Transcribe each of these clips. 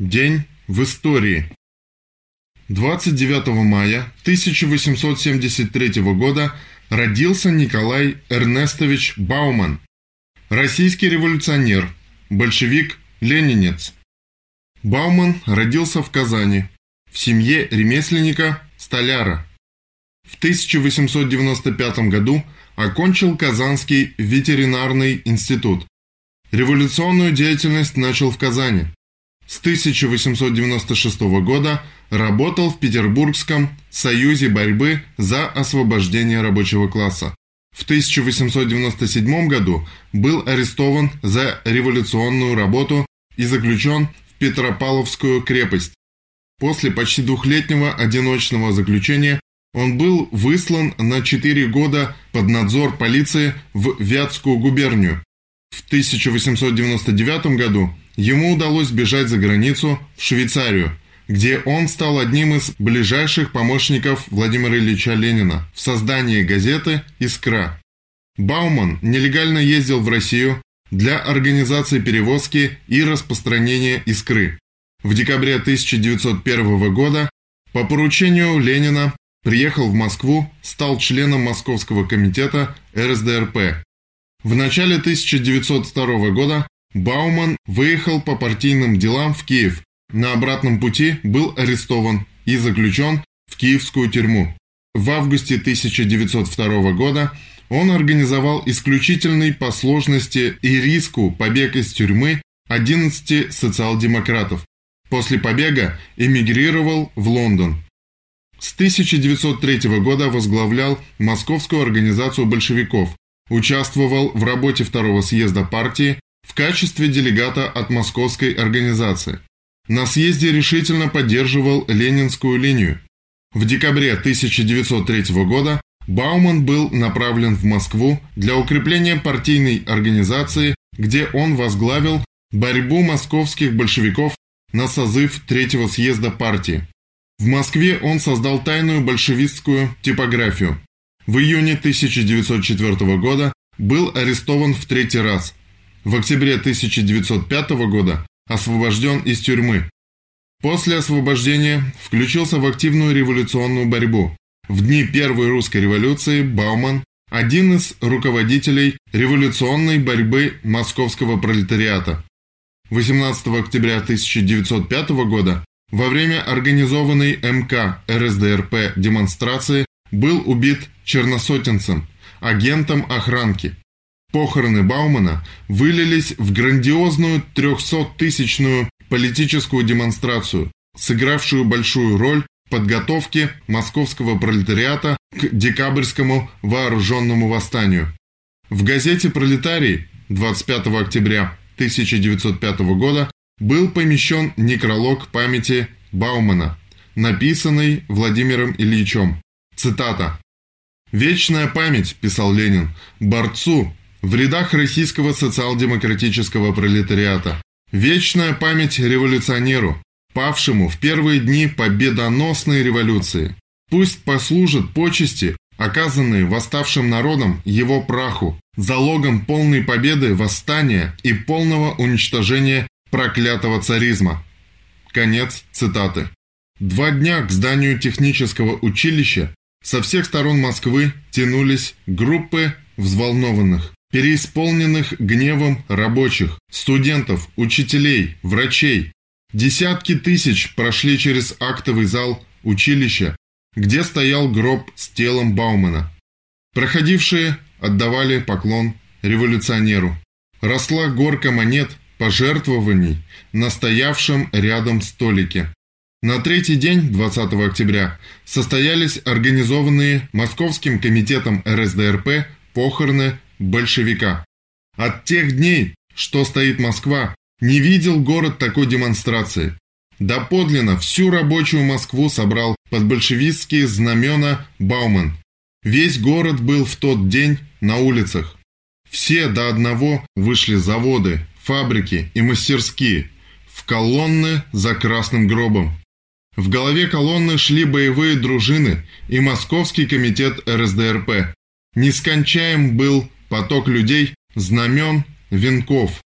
День в истории. 29 мая 1873 года родился Николай Эрнестович Бауман, российский революционер, большевик, ленинец. Бауман родился в Казани, в семье ремесленника, столяра. В 1895 году окончил Казанский ветеринарный институт. Революционную деятельность начал в Казани. С 1896 года работал в Петербургском союзе борьбы за освобождение рабочего класса. В 1897 году был арестован за революционную работу и заключен в Петропавловскую крепость. После почти двухлетнего одиночного заключения он был выслан на 4 года под надзор полиции в Вятскую губернию. В 1899 году ему удалось бежать за границу в Швейцарию, где он стал одним из ближайших помощников Владимира Ильича Ленина в создании газеты «Искра». Бауман нелегально ездил в Россию для организации перевозки и распространения «Искры». В декабре 1901 года по поручению Ленина приехал в Москву, стал членом Московского комитета РСДРП. В начале 1902 года Бауман выехал по партийным делам в Киев. На обратном пути был арестован и заключен в киевскую тюрьму. В августе 1902 года он организовал исключительный по сложности и риску побег из тюрьмы 11 социал-демократов. После побега эмигрировал в Лондон. С 1903 года возглавлял Московскую организацию большевиков, участвовал в работе второго съезда партии в качестве делегата от московской организации. На съезде решительно поддерживал ленинскую линию. В декабре 1903 года Бауман был направлен в Москву для укрепления партийной организации, где он возглавил борьбу московских большевиков на созыв третьего съезда партии. В Москве он создал тайную большевистскую типографию. В июне 1904 года был арестован в третий раз – в октябре 1905 года освобожден из тюрьмы. После освобождения включился в активную революционную борьбу. В дни Первой русской революции Бауман – один из руководителей революционной борьбы московского пролетариата. 18 октября 1905 года во время организованной МК РСДРП демонстрации был убит черносотенцем, агентом охранки. Похороны Баумана вылились в грандиозную 300-тысячную политическую демонстрацию, сыгравшую большую роль в подготовке московского пролетариата к декабрьскому вооруженному восстанию. В газете «Пролетарий» 25 октября 1905 года был помещен некролог памяти Баумана, написанный Владимиром Ильичем. Цитата. «Вечная память, – писал Ленин, – борцу, в рядах российского социал-демократического пролетариата. Вечная память революционеру, павшему в первые дни победоносной революции. Пусть послужат почести, оказанные восставшим народом его праху, залогом полной победы восстания и полного уничтожения проклятого царизма. Конец цитаты. Два дня к зданию технического училища со всех сторон Москвы тянулись группы взволнованных, переисполненных гневом рабочих, студентов, учителей, врачей. Десятки тысяч прошли через актовый зал училища, где стоял гроб с телом Баумана. Проходившие отдавали поклон революционеру. Росла горка монет, пожертвований на стоявшем рядом столике. На третий день, 20 октября, состоялись организованные Московским комитетом РСДРП похороны большевика. От тех дней, что стоит Москва, не видел город такой демонстрации. Доподлинно всю рабочую Москву собрал под большевистские знамена Бауман. Весь город был в тот день на улицах. Все до одного вышли заводы, фабрики и мастерские в колонны за красным гробом. В голове колонны шли боевые дружины и Московский комитет РСДРП. Нескончаем был поток людей, знамен, венков.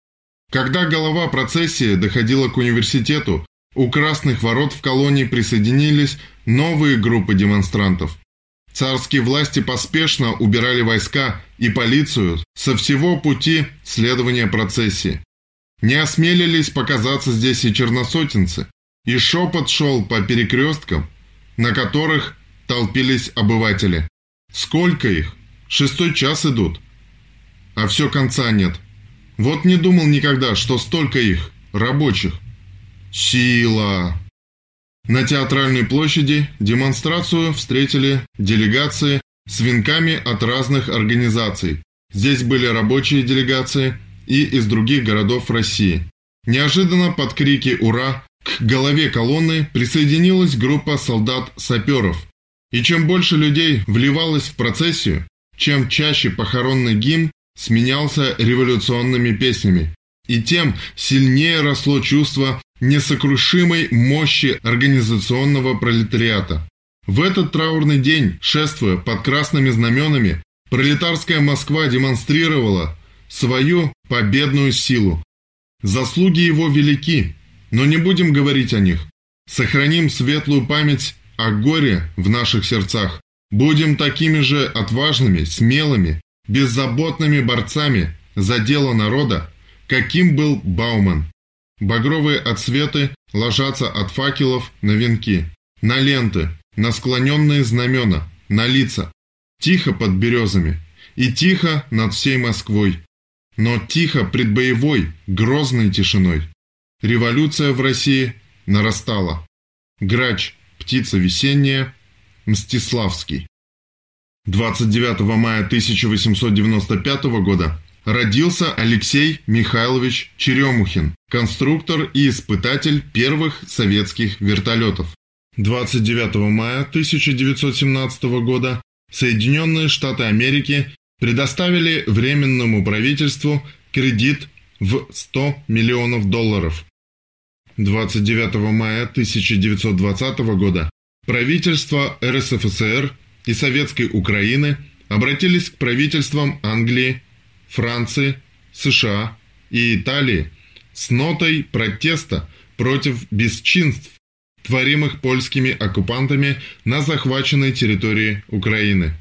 Когда голова процессии доходила к университету, У красных ворот в колонии присоединились новые группы демонстрантов. Царские власти поспешно убирали войска и полицию со всего пути следования процессии. Не осмелились показаться здесь и черносотенцы, и шепот шел по перекресткам, на которых толпились обыватели. Сколько их? Шестой час идут. А все конца нет. Вот не думал никогда, что столько их, рабочих. Сила! На театральной площади демонстрацию встретили делегации с венками от разных организаций. Здесь были рабочие делегации и из других городов России. Неожиданно под крики «Ура!» к голове колонны присоединилась группа солдат-саперов. И чем больше людей вливалось в процессию, чем чаще похоронный гимн сменялся революционными песнями, и тем сильнее росло чувство несокрушимой мощи организационного пролетариата. В этот траурный день, шествуя под красными знаменами, пролетарская Москва демонстрировала свою победную силу. Заслуги его велики, но не будем говорить о них. Сохраним светлую память о горе в наших сердцах. Будем такими же отважными, смелыми, беззаботными борцами за дело народа, каким был Бауман. Багровые отсветы ложатся от факелов на венки, на ленты, на склоненные знамена, на лица. Тихо под березами и тихо над всей Москвой. Но тихо пред боевой, грозной тишиной. Революция в России нарастала. Грач, птица весенняя, Мстиславский. 29 мая 1895 года родился Алексей Михайлович Черемухин, конструктор и испытатель первых советских вертолетов. 29 мая 1917 года Соединенные Штаты Америки предоставили Временному правительству кредит в 100 миллионов долларов. 29 мая 1920 года правительства РСФСР и Советской Украины обратились к правительствам Англии, Франции, США и Италии с нотой протеста против бесчинств, творимых польскими оккупантами на захваченной территории Украины.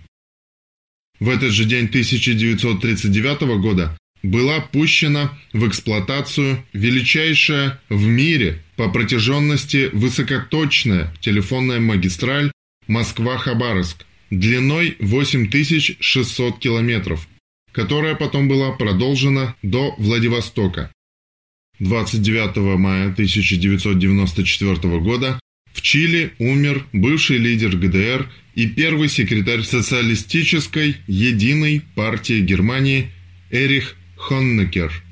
В этот же день 1939 года была пущена в эксплуатацию величайшая в мире по протяженности высокоточная телефонная магистраль Москва-Хабаровск длиной 8600 километров, которая потом была продолжена до Владивостока. 29 мая 1994 года в Чили умер бывший лидер ГДР и первый секретарь социалистической единой партии Германии Эрих Хоннекер –